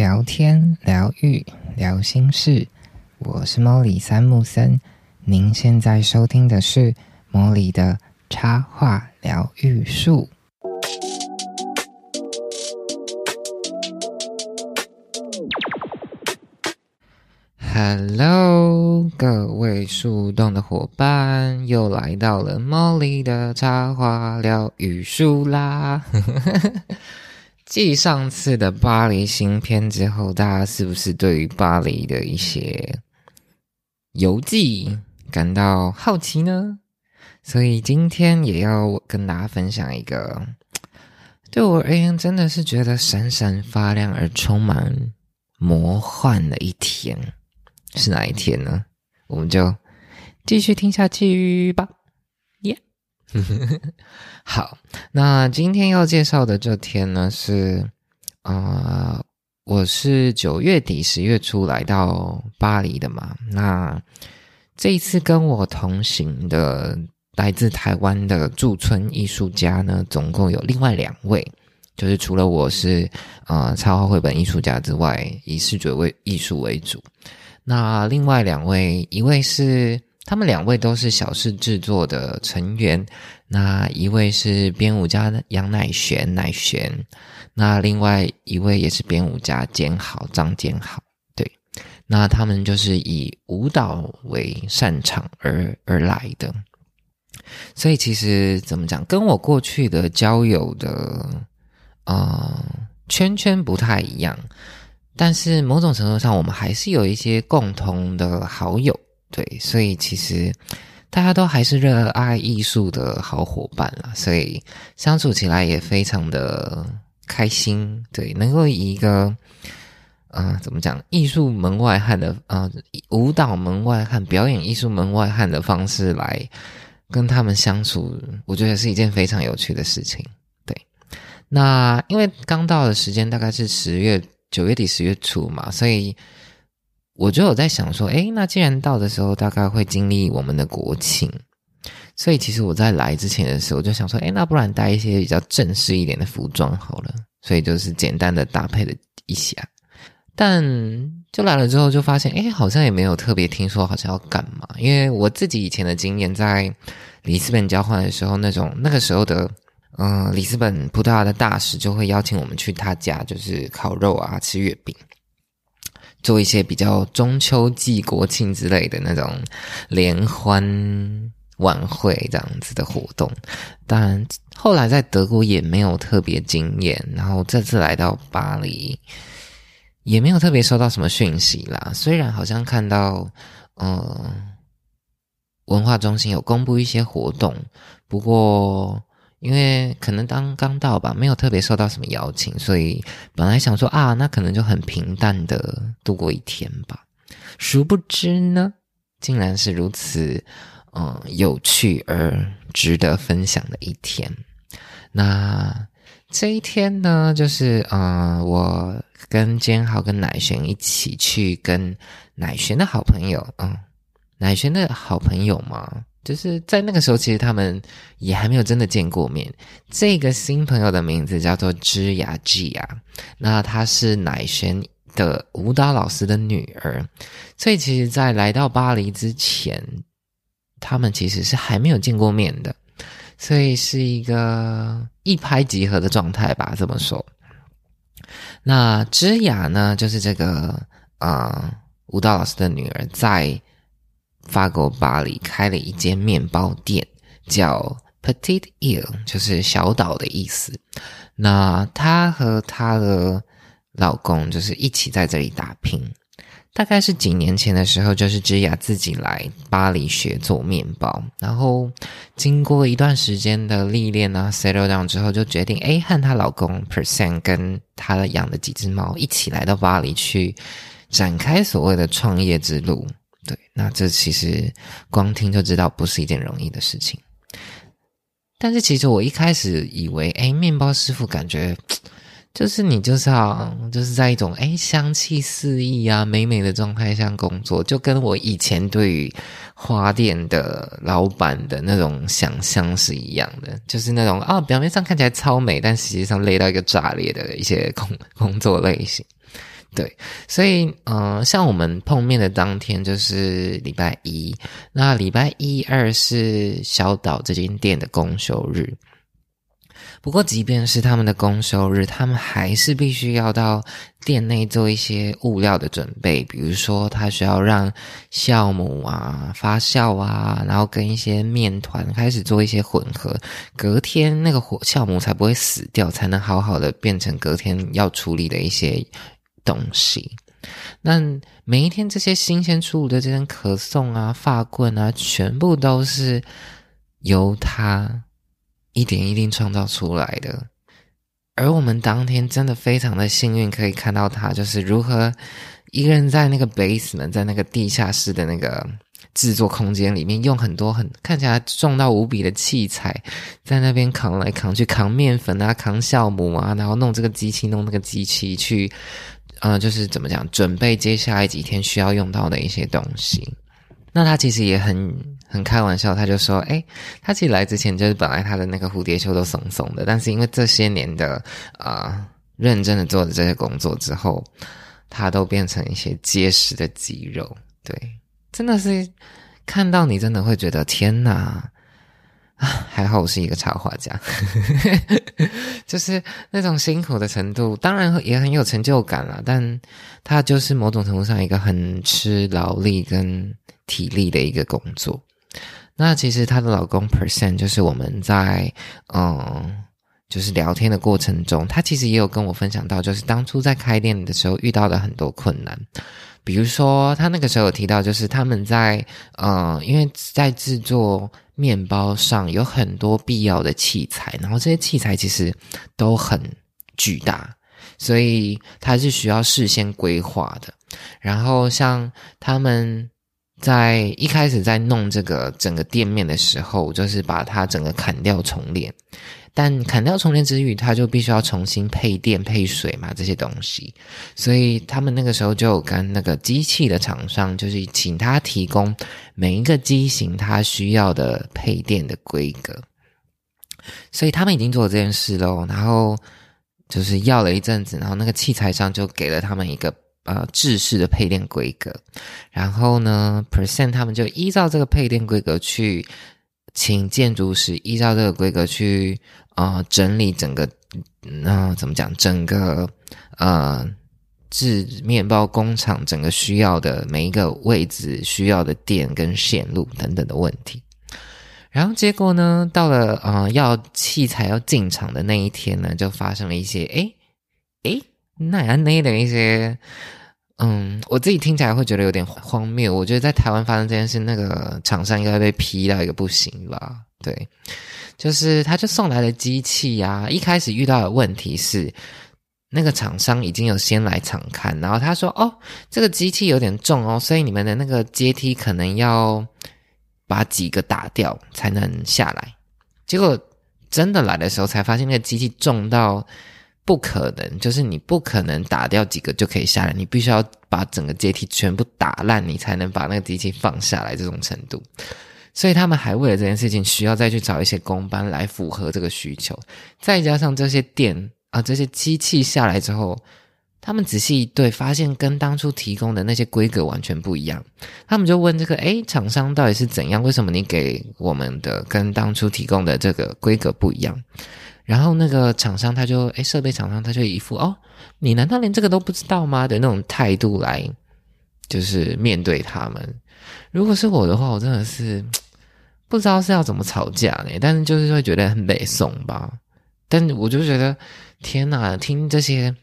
聊天、疗愈、聊心事，我是莫里三木森。您现在收听的是莫里的插画疗愈术。Hello，各位树洞的伙伴，又来到了莫里的插画疗愈术啦！继上次的巴黎新片之后，大家是不是对于巴黎的一些游记感到好奇呢？所以今天也要跟大家分享一个对我而言真的是觉得闪闪发亮而充满魔幻的一天，是哪一天呢？我们就继续听下去吧。好，那今天要介绍的这天呢是，啊，我是九月底十月初来到巴黎的嘛。那这一次跟我同行的来自台湾的驻村艺术家呢，总共有另外两位，就是除了我是啊插画绘本艺术家之外，以视觉为艺术为主。那另外两位，一位是。他们两位都是小事制作的成员，那一位是编舞家杨乃璇，乃璇，那另外一位也是编舞家坚豪，张坚豪，对，那他们就是以舞蹈为擅长而而来的，所以其实怎么讲，跟我过去的交友的啊圈圈不太一样，但是某种程度上，我们还是有一些共同的好友。对，所以其实大家都还是热爱艺术的好伙伴啦，所以相处起来也非常的开心。对，能够以一个嗯，怎么讲，艺术门外汉的啊，舞蹈门外汉、表演艺术门外汉的方式来跟他们相处，我觉得是一件非常有趣的事情。对，那因为刚到的时间大概是十月九月底十月初嘛，所以。我就有在想说，诶，那既然到的时候大概会经历我们的国庆，所以其实我在来之前的时候就想说，诶，那不然带一些比较正式一点的服装好了，所以就是简单的搭配了一下。但就来了之后就发现，诶，好像也没有特别听说好像要干嘛，因为我自己以前的经验，在里斯本交换的时候，那种那个时候的，嗯，里斯本葡萄牙的大使就会邀请我们去他家，就是烤肉啊，吃月饼。做一些比较中秋季、国庆之类的那种联欢晚会这样子的活动，但后来在德国也没有特别惊艳，然后这次来到巴黎也没有特别收到什么讯息啦。虽然好像看到，呃，文化中心有公布一些活动，不过。因为可能刚刚到吧，没有特别受到什么邀请，所以本来想说啊，那可能就很平淡的度过一天吧。殊不知呢，竟然是如此，嗯，有趣而值得分享的一天。那这一天呢，就是嗯，我跟坚豪跟乃璇一起去跟乃璇的好朋友，嗯，乃璇的好朋友嘛。就是在那个时候，其实他们也还没有真的见过面。这个新朋友的名字叫做芝雅 G 啊，那她是乃璇的舞蹈老师的女儿，所以其实，在来到巴黎之前，他们其实是还没有见过面的，所以是一个一拍即合的状态吧。这么说，那芝雅呢，就是这个啊舞蹈老师的女儿，在。法国巴黎开了一间面包店，叫 Petite Ile，就是小岛的意思。那她和她的老公就是一起在这里打拼。大概是几年前的时候，就是芝雅自己来巴黎学做面包，然后经过一段时间的历练啊，settle down 之后，就决定哎，和她老公 Percent 跟她养的几只猫一起来到巴黎去展开所谓的创业之路。对，那这其实光听就知道不是一件容易的事情。但是其实我一开始以为，哎，面包师傅感觉就是你就是要就是在一种哎香气四溢啊、美美的状态下工作，就跟我以前对于花店的老板的那种想象是一样的，就是那种啊表面上看起来超美，但实际上累到一个炸裂的一些工工作类型。对，所以呃，像我们碰面的当天就是礼拜一，那礼拜一二是小岛这间店的公休日。不过，即便是他们的公休日，他们还是必须要到店内做一些物料的准备，比如说他需要让酵母啊发酵啊，然后跟一些面团开始做一些混合，隔天那个火酵母才不会死掉，才能好好的变成隔天要处理的一些东西。那每一天这些新鲜出炉的这些可颂啊、发棍啊，全部都是由他。一点一滴创造出来的，而我们当天真的非常的幸运，可以看到他就是如何一个人在那个 base 呢在那个地下室的那个制作空间里面，用很多很看起来重到无比的器材，在那边扛来扛去，扛面粉啊，扛酵母啊，然后弄这个机器，弄那个机器去，呃，就是怎么讲，准备接下来几天需要用到的一些东西。那他其实也很很开玩笑，他就说：“哎，他其实来之前就是本来他的那个蝴蝶袖都松松的，但是因为这些年的啊认真的做的这些工作之后，他都变成一些结实的肌肉。对，真的是看到你真的会觉得天哪！还好我是一个插画家，就是那种辛苦的程度，当然也很有成就感了。但他就是某种程度上一个很吃劳力跟。”体力的一个工作，那其实她的老公 Percent 就是我们在嗯，就是聊天的过程中，他其实也有跟我分享到，就是当初在开店的时候遇到的很多困难，比如说他那个时候有提到，就是他们在嗯，因为在制作面包上有很多必要的器材，然后这些器材其实都很巨大，所以它是需要事先规划的。然后像他们。在一开始在弄这个整个店面的时候，就是把它整个砍掉重练，但砍掉充电之余，他就必须要重新配电配水嘛这些东西，所以他们那个时候就跟那个机器的厂商，就是请他提供每一个机型他需要的配电的规格，所以他们已经做了这件事喽，然后就是要了一阵子，然后那个器材商就给了他们一个。呃，制式的配电规格，然后呢，percent 他们就依照这个配电规格去请建筑师依照这个规格去啊整理整个，那怎么讲？整个呃制面包工厂整个需要的每一个位置需要的电跟线路等等的问题，然后结果呢，到了啊要器材要进场的那一天呢，就发生了一些诶诶。那安内的一些，嗯，我自己听起来会觉得有点荒谬。我觉得在台湾发生这件事，那个厂商应该被批到一个不行吧？对，就是他就送来了机器呀。一开始遇到的问题是，那个厂商已经有先来场看，然后他说：“哦，这个机器有点重哦，所以你们的那个阶梯可能要把几个打掉才能下来。”结果真的来的时候，才发现那个机器重到。不可能，就是你不可能打掉几个就可以下来，你必须要把整个阶梯全部打烂，你才能把那个机器放下来。这种程度，所以他们还为了这件事情，需要再去找一些工班来符合这个需求。再加上这些电啊，这些机器下来之后，他们仔细一对，发现跟当初提供的那些规格完全不一样。他们就问这个：诶，厂商到底是怎样？为什么你给我们的跟当初提供的这个规格不一样？然后那个厂商他就哎，设备厂商他就一副哦，你难道连这个都不知道吗的那种态度来，就是面对他们。如果是我的话，我真的是不知道是要怎么吵架呢？但是就是会觉得很北宋吧。但我就觉得天哪，听这些，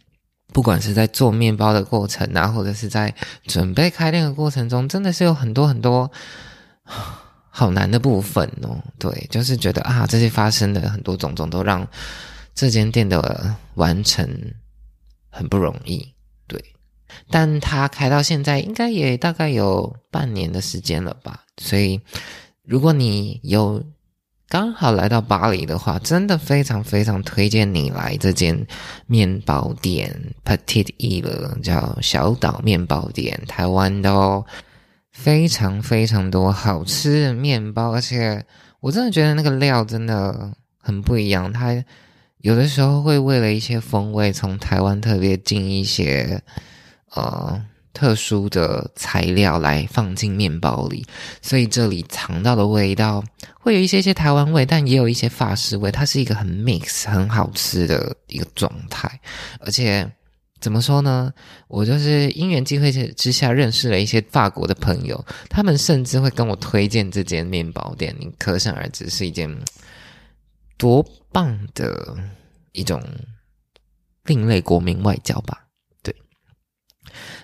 不管是在做面包的过程啊，或者是在准备开店的过程中，真的是有很多很多。好难的部分哦，对，就是觉得啊，这些发生的很多种种都让这间店的完成很不容易，对。但它开到现在应该也大概有半年的时间了吧，所以如果你有刚好来到巴黎的话，真的非常非常推荐你来这间面包店 Petit E 了，叫小岛面包店，台湾的哦。非常非常多好吃的面包，而且我真的觉得那个料真的很不一样。它有的时候会为了一些风味，从台湾特别进一些呃特殊的材料来放进面包里，所以这里尝到的味道会有一些些台湾味，但也有一些法式味。它是一个很 mix 很好吃的一个状态，而且怎么说呢？我就是因缘机会之下认识了一些法国的朋友，他们甚至会跟我推荐这间面包店，你可想而知是一件多棒的一种另类国民外交吧。对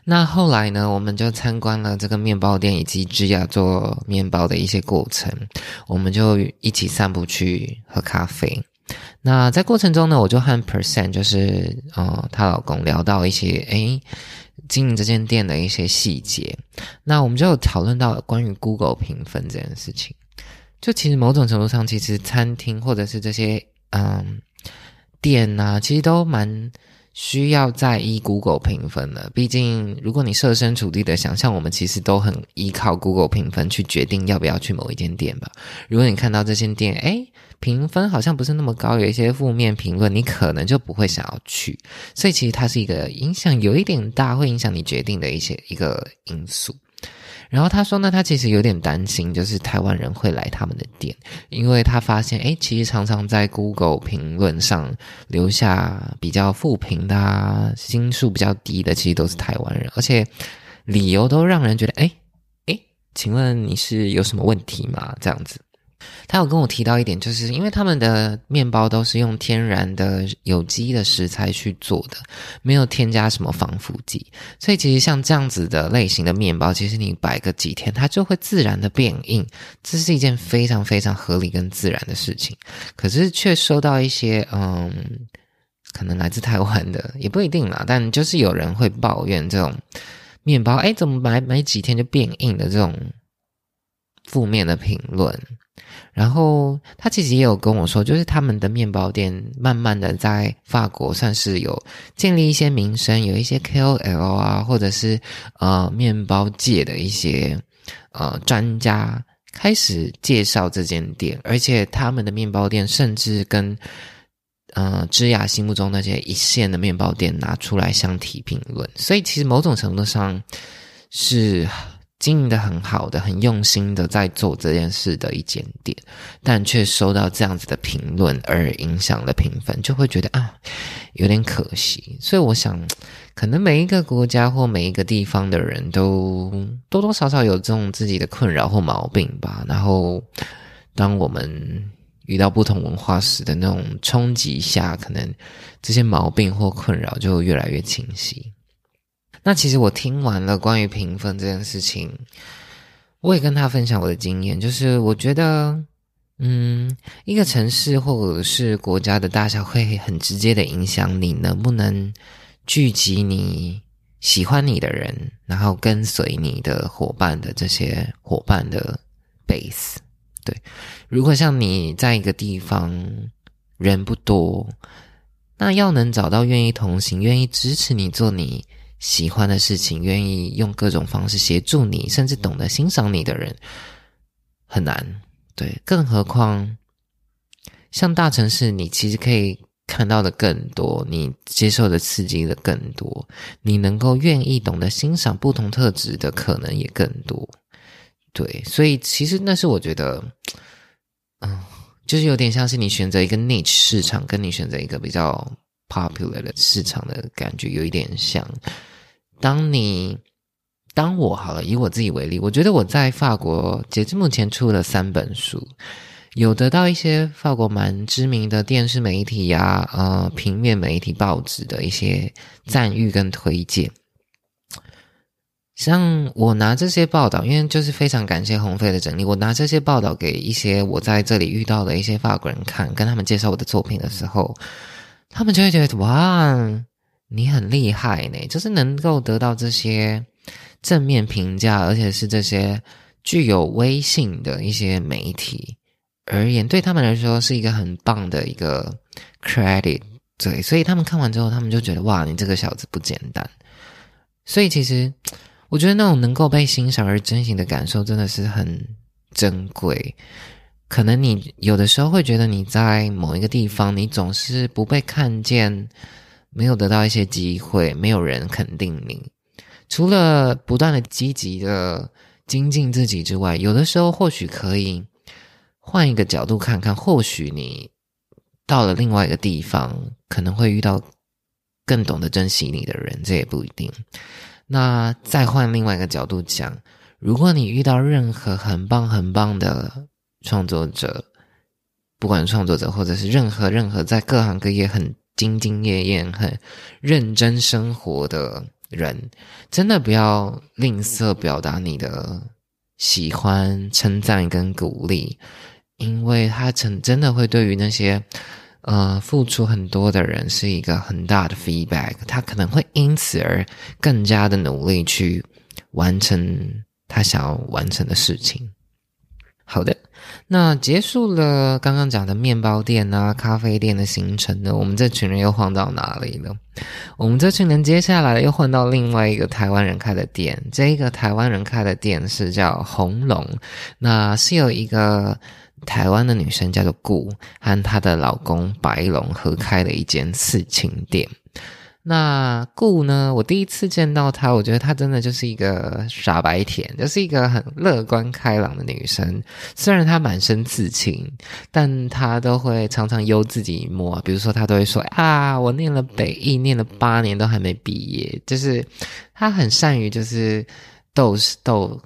那后来呢，我们就参观了这个面包店以及芝雅做面包的一些过程，我们就一起散步去喝咖啡。那在过程中呢，我就和 Percent 就是呃她老公聊到一些诶经营这间店的一些细节。那我们就讨论到关于 Google 评分这件事情。就其实某种程度上，其实餐厅或者是这些嗯店呐，其实都蛮。需要在意 Google 评分的，毕竟如果你设身处地的想象，我们其实都很依靠 Google 评分去决定要不要去某一间店吧。如果你看到这间店，哎，评分好像不是那么高，有一些负面评论，你可能就不会想要去。所以其实它是一个影响有一点大，会影响你决定的一些一个因素。然后他说呢，他其实有点担心，就是台湾人会来他们的店，因为他发现，哎，其实常常在 Google 评论上留下比较负评的、星数比较低的，其实都是台湾人，而且理由都让人觉得，哎，哎，请问你是有什么问题吗？这样子。他有跟我提到一点，就是因为他们的面包都是用天然的有机的食材去做的，没有添加什么防腐剂，所以其实像这样子的类型的面包，其实你摆个几天，它就会自然的变硬，这是一件非常非常合理跟自然的事情。可是却收到一些嗯，可能来自台湾的，也不一定啦，但就是有人会抱怨这种面包，哎，怎么买买几天就变硬的这种负面的评论。然后他其实也有跟我说，就是他们的面包店慢慢的在法国算是有建立一些名声，有一些 KOL 啊，或者是呃面包界的一些呃专家开始介绍这间店，而且他们的面包店甚至跟呃芝雅心目中那些一线的面包店拿出来相提并论，所以其实某种程度上是。经营的很好的，很用心的在做这件事的一间店，但却收到这样子的评论而影响了评分，就会觉得啊，有点可惜。所以我想，可能每一个国家或每一个地方的人都多多少少有这种自己的困扰或毛病吧。然后，当我们遇到不同文化时的那种冲击下，可能这些毛病或困扰就越来越清晰。那其实我听完了关于评分这件事情，我也跟他分享我的经验，就是我觉得，嗯，一个城市或者是国家的大小会很直接的影响你能不能聚集你喜欢你的人，然后跟随你的伙伴的这些伙伴的 base。对，如果像你在一个地方人不多，那要能找到愿意同行、愿意支持你做你。喜欢的事情，愿意用各种方式协助你，甚至懂得欣赏你的人，很难。对，更何况像大城市，你其实可以看到的更多，你接受的刺激的更多，你能够愿意懂得欣赏不同特质的可能也更多。对，所以其实那是我觉得，嗯，就是有点像是你选择一个 niche 市场，跟你选择一个比较 popular 的市场的感觉有一点像。当你当我好了，以我自己为例，我觉得我在法国截至目前出了三本书，有得到一些法国蛮知名的电视媒体呀、呃平面媒体报纸的一些赞誉跟推荐。像我拿这些报道，因为就是非常感谢鸿飞的整理，我拿这些报道给一些我在这里遇到的一些法国人看，跟他们介绍我的作品的时候，他们就会觉得哇。你很厉害呢，就是能够得到这些正面评价，而且是这些具有威信的一些媒体而言，对他们来说是一个很棒的一个 credit。对，所以他们看完之后，他们就觉得哇，你这个小子不简单。所以其实我觉得那种能够被欣赏而珍惜的感受，真的是很珍贵。可能你有的时候会觉得你在某一个地方，你总是不被看见。没有得到一些机会，没有人肯定你，除了不断的积极的精进自己之外，有的时候或许可以换一个角度看看，或许你到了另外一个地方，可能会遇到更懂得珍惜你的人，这也不一定。那再换另外一个角度讲，如果你遇到任何很棒很棒的创作者，不管创作者或者是任何任何在各行各业很兢兢业业、很认真生活的。人真的不要吝啬表达你的喜欢、称赞跟鼓励，因为他真真的会对于那些呃付出很多的人是一个很大的 feedback，他可能会因此而更加的努力去完成他想要完成的事情。好的。那结束了刚刚讲的面包店啊、咖啡店的行程呢？我们这群人又换到哪里了？我们这群人接下来又换到另外一个台湾人开的店。这个台湾人开的店是叫红龙，那是有一个台湾的女生叫做顾和她的老公白龙合开的一间刺青店。那顾呢？我第一次见到她，我觉得她真的就是一个傻白甜，就是一个很乐观开朗的女生。虽然她满身刺青，但她都会常常悠自己一摸。比如说，她都会说：“啊，我念了北艺，念了八年都还没毕业。”就是她很善于就是逗逗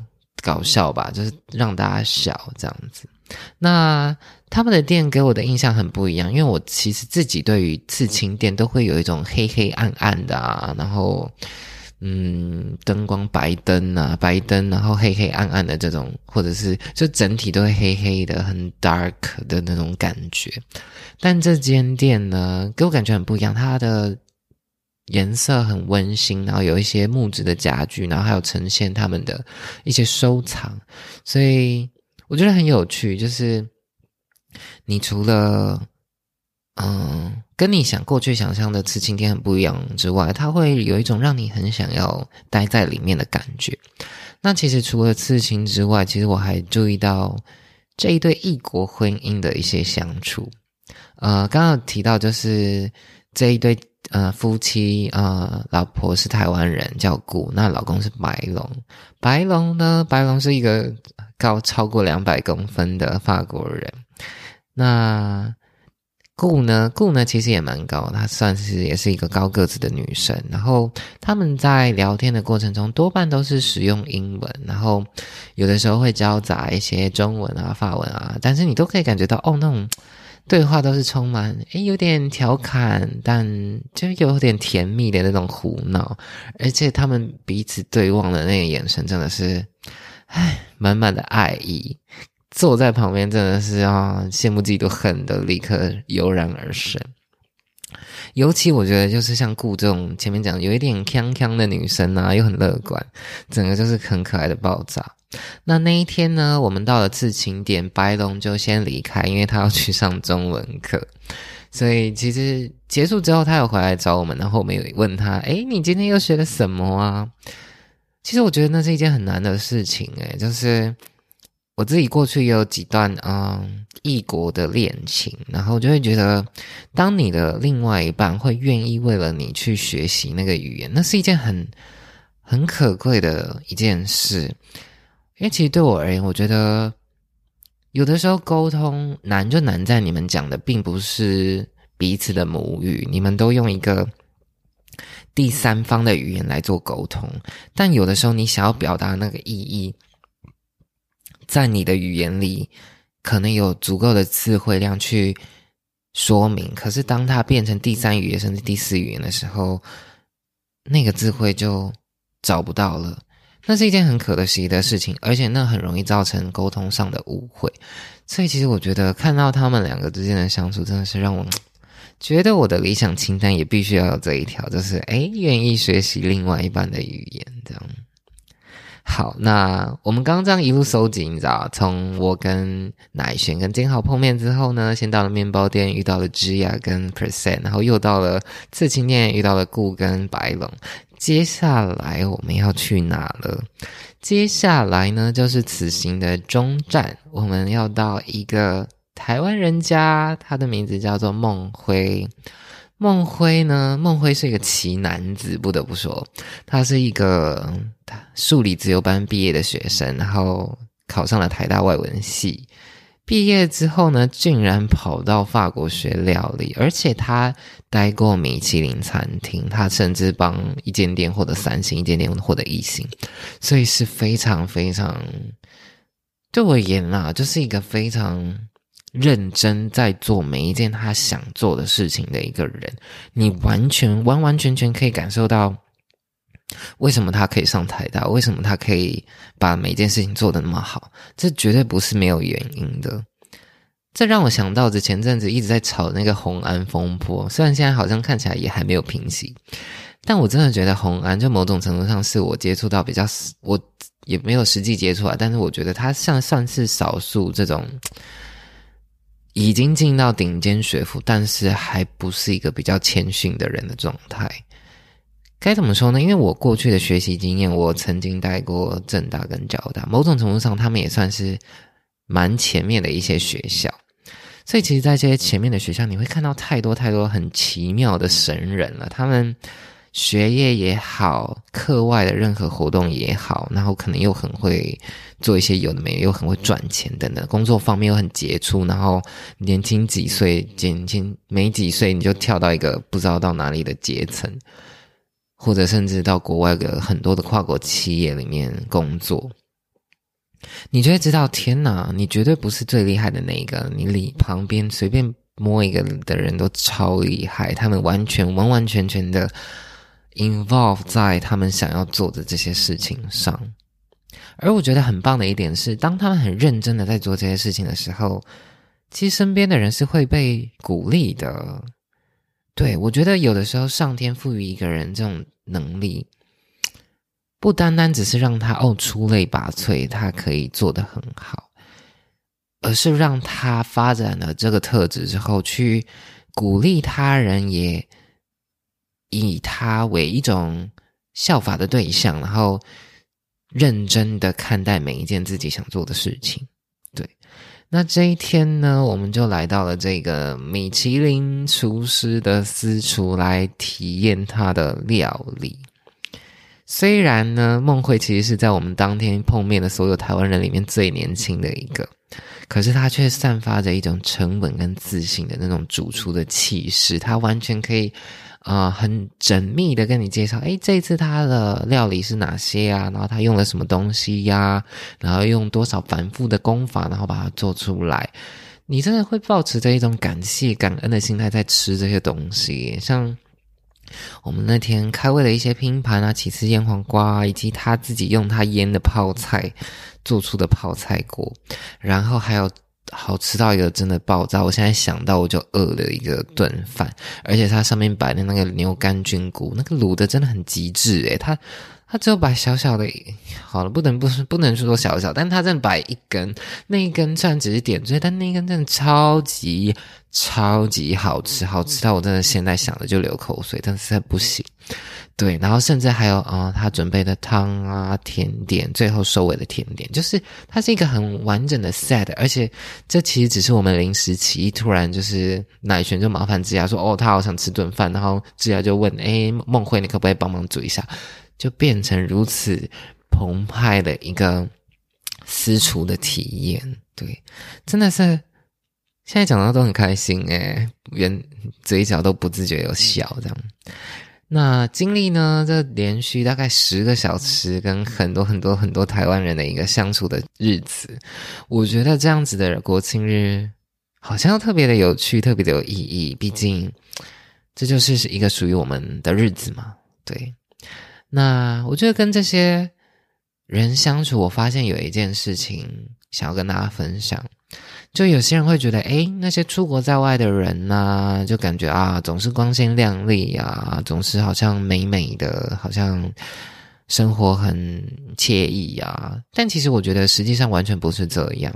搞笑吧，就是让大家笑这样子。那他们的店给我的印象很不一样，因为我其实自己对于刺青店都会有一种黑黑暗暗的啊，然后嗯，灯光白灯啊，白灯，然后黑黑暗暗的这种，或者是就整体都会黑黑的，很 dark 的那种感觉。但这间店呢，给我感觉很不一样，它的颜色很温馨，然后有一些木质的家具，然后还有呈现他们的一些收藏，所以。我觉得很有趣，就是你除了嗯，跟你想过去想象的刺青店很不一样之外，它会有一种让你很想要待在里面的感觉。那其实除了刺青之外，其实我还注意到这一对异国婚姻的一些相处。呃，刚刚提到就是这一对呃夫妻呃，老婆是台湾人叫顾，那老公是白龙。白龙呢，白龙是一个。高超过两百公分的法国人，那顾呢？顾呢？其实也蛮高，她算是也是一个高个子的女生。然后他们在聊天的过程中，多半都是使用英文，然后有的时候会交杂一些中文啊、法文啊，但是你都可以感觉到，哦，那种对话都是充满诶有点调侃，但就有点甜蜜的那种胡闹，而且他们彼此对望的那个眼神，真的是。唉，满满的爱意，坐在旁边真的是啊，羡慕嫉妒恨的立刻油然而生。尤其我觉得，就是像顾这种前面讲有一点锵锵的女生啊，又很乐观，整个就是很可爱的爆炸。那那一天呢，我们到了刺青点，白龙就先离开，因为他要去上中文课。所以其实结束之后，他有回来找我们，然后我们有问他：“哎，你今天又学了什么啊？”其实我觉得那是一件很难的事情，诶，就是我自己过去也有几段嗯异国的恋情，然后就会觉得，当你的另外一半会愿意为了你去学习那个语言，那是一件很很可贵的一件事。因为其实对我而言，我觉得有的时候沟通难就难在你们讲的并不是彼此的母语，你们都用一个。第三方的语言来做沟通，但有的时候你想要表达那个意义，在你的语言里可能有足够的智慧量去说明，可是当它变成第三语言甚至第四语言的时候，那个智慧就找不到了。那是一件很可惜的事情，而且那很容易造成沟通上的误会。所以，其实我觉得看到他们两个之间的相处，真的是让我。觉得我的理想清单也必须要有这一条，就是诶愿意学习另外一半的语言，这样。好，那我们刚刚这样一路收集，你知道，从我跟乃璇跟金浩碰面之后呢，先到了面包店遇到了芝雅跟 Percent，然后又到了刺青店遇到了顾跟白龙。接下来我们要去哪了？接下来呢，就是此行的终站，我们要到一个。台湾人家，他的名字叫做孟辉。孟辉呢？孟辉是一个奇男子，不得不说，他是一个数理自由班毕业的学生，然后考上了台大外文系。毕业之后呢，竟然跑到法国学料理，而且他待过米其林餐厅，他甚至帮一间店获得三星，一间店获得一星，所以是非常非常对我而言啦，就是一个非常认真在做每一件他想做的事情的一个人。你完全完完全全可以感受到。为什么他可以上台大？为什么他可以把每件事情做得那么好？这绝对不是没有原因的。这让我想到，这前阵子一直在炒那个红安风波，虽然现在好像看起来也还没有平息，但我真的觉得红安就某种程度上是我接触到比较，我也没有实际接触啊，但是我觉得他像算是少数这种已经进到顶尖学府，但是还不是一个比较谦逊的人的状态。该怎么说呢？因为我过去的学习经验，我曾经带过正大跟交大，某种程度上，他们也算是蛮前面的一些学校。所以，其实，在这些前面的学校，你会看到太多太多很奇妙的神人了。他们学业也好，课外的任何活动也好，然后可能又很会做一些有的没，又很会赚钱等等，工作方面又很杰出。然后年轻几岁，年轻没几岁，你就跳到一个不知道到哪里的阶层。或者甚至到国外的很多的跨国企业里面工作，你就会知道，天哪，你绝对不是最厉害的那一个，你里旁边随便摸一个的人都超厉害，他们完全完完全全的 involve 在他们想要做的这些事情上。而我觉得很棒的一点是，当他们很认真的在做这些事情的时候，其实身边的人是会被鼓励的。对，我觉得有的时候上天赋予一个人这种能力，不单单只是让他哦出类拔萃，他可以做得很好，而是让他发展了这个特质之后，去鼓励他人，也以他为一种效法的对象，然后认真的看待每一件自己想做的事情。对。那这一天呢，我们就来到了这个米其林厨师的私厨来体验他的料理。虽然呢，孟慧其实是在我们当天碰面的所有台湾人里面最年轻的一个，可是他却散发着一种沉稳跟自信的那种主厨的气势，他完全可以。啊，很缜密的跟你介绍，诶，这次他的料理是哪些啊？然后他用了什么东西呀？然后用多少繁复的功法，然后把它做出来。你真的会保持着一种感谢、感恩的心态在吃这些东西。像我们那天开胃的一些拼盘啊，起司腌黄瓜，以及他自己用他腌的泡菜做出的泡菜锅，然后还有。好吃到一个真的爆炸！我现在想到我就饿了一个炖饭，而且它上面摆的那个牛肝菌菇，那个卤的真的很极致诶，它他只有摆小小的，好了，不能不不能说小小，但他真的摆一根，那一根虽然只是点缀，但那一根真的超级超级好吃，好吃到我真的现在想着就流口水，但是不行。对，然后甚至还有啊，他准备的汤啊、甜点，最后收尾的甜点，就是它是一个很完整的 set，而且这其实只是我们临时起意，突然就是奶璇就麻烦志雅说：“哦，他好想吃顿饭。”然后志雅就问：“哎，梦慧，你可不可以帮忙煮一下？”就变成如此澎湃的一个私厨的体验。对，真的是现在讲到都很开心诶，连嘴角都不自觉有笑这样。那经历呢？这连续大概十个小时，跟很多很多很多台湾人的一个相处的日子，我觉得这样子的国庆日好像特别的有趣，特别的有意义。毕竟这就是一个属于我们的日子嘛。对，那我觉得跟这些人相处，我发现有一件事情想要跟大家分享。就有些人会觉得，哎，那些出国在外的人呢，就感觉啊，总是光鲜亮丽啊，总是好像美美的，好像生活很惬意啊。但其实我觉得，实际上完全不是这样。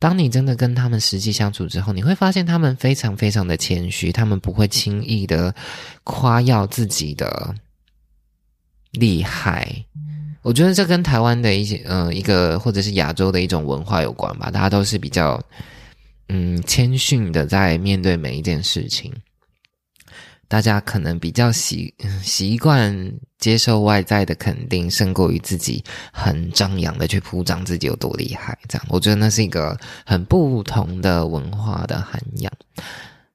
当你真的跟他们实际相处之后，你会发现他们非常非常的谦虚，他们不会轻易的夸耀自己的厉害。我觉得这跟台湾的一些，嗯，一个或者是亚洲的一种文化有关吧。大家都是比较，嗯，谦逊的在面对每一件事情。大家可能比较习习惯接受外在的肯定，胜过于自己很张扬的去铺张自己有多厉害。这样，我觉得那是一个很不同的文化的涵养。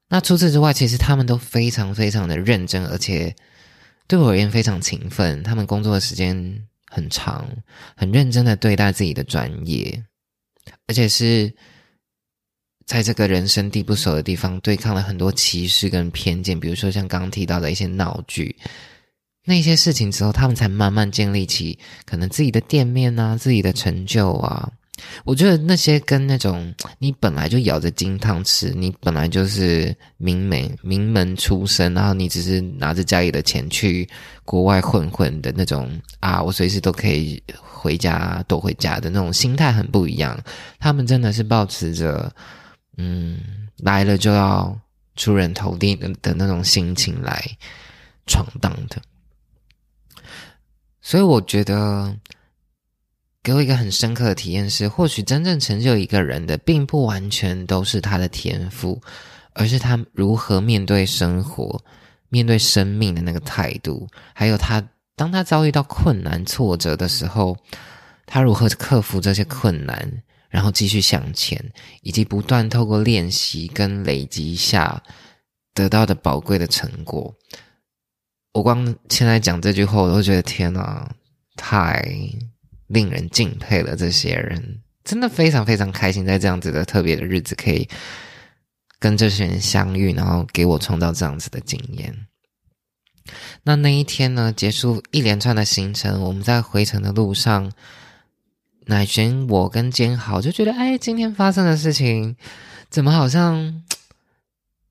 那除此之外，其实他们都非常非常的认真，而且对我而言非常勤奋。他们工作的时间很长，很认真的对待自己的专业，而且是在这个人生地不熟的地方对抗了很多歧视跟偏见。比如说像刚提到的一些闹剧，那些事情之后，他们才慢慢建立起可能自己的店面啊，自己的成就啊。我觉得那些跟那种你本来就咬着金汤匙，你本来就是名门名门出身，然后你只是拿着家里的钱去国外混混的那种啊，我随时都可以回家躲回家的那种心态很不一样。他们真的是保持着嗯来了就要出人头地的的那种心情来闯荡的，所以我觉得。给我一个很深刻的体验是，或许真正成就一个人的，并不完全都是他的天赋，而是他如何面对生活、面对生命的那个态度，还有他当他遭遇到困难、挫折的时候，他如何克服这些困难，然后继续向前，以及不断透过练习跟累积下得到的宝贵的成果。我光现在讲这句话，我都觉得天哪，太……令人敬佩的，这些人真的非常非常开心，在这样子的特别的日子，可以跟这些人相遇，然后给我创造这样子的经验。那那一天呢，结束一连串的行程，我们在回程的路上，乃璇、我跟坚豪就觉得，哎，今天发生的事情，怎么好像？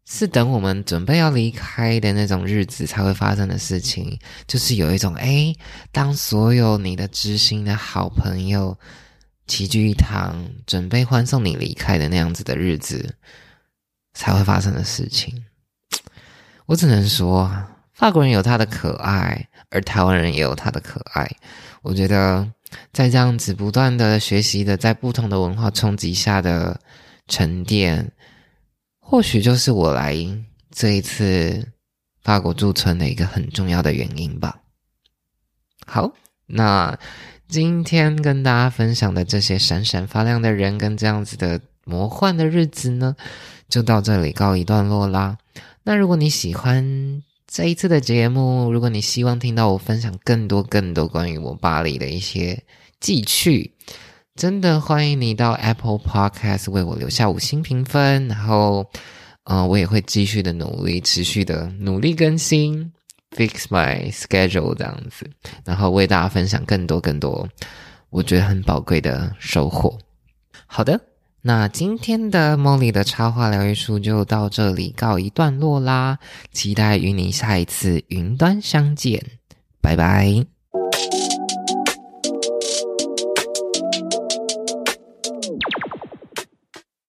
是等我们准备要离开的那种日子才会发生的事情，就是有一种哎，当所有你的知心的好朋友齐聚一堂，准备欢送你离开的那样子的日子才会发生的事情。我只能说，法国人有他的可爱，而台湾人也有他的可爱。我觉得，在这样子不断的学习的，在不同的文化冲击下的沉淀。或许就是我来这一次法国驻村的一个很重要的原因吧。好，那今天跟大家分享的这些闪闪发亮的人跟这样子的魔幻的日子呢，就到这里告一段落啦。那如果你喜欢这一次的节目，如果你希望听到我分享更多更多关于我巴黎的一些记趣。真的欢迎你到 Apple Podcast 为我留下五星评分，然后，嗯，我也会继续的努力，持续的努力更新，fix my schedule 这样子，然后为大家分享更多更多我觉得很宝贵的收获。好的，那今天的 Molly 的插画疗愈书就到这里告一段落啦，期待与你下一次云端相见，拜拜。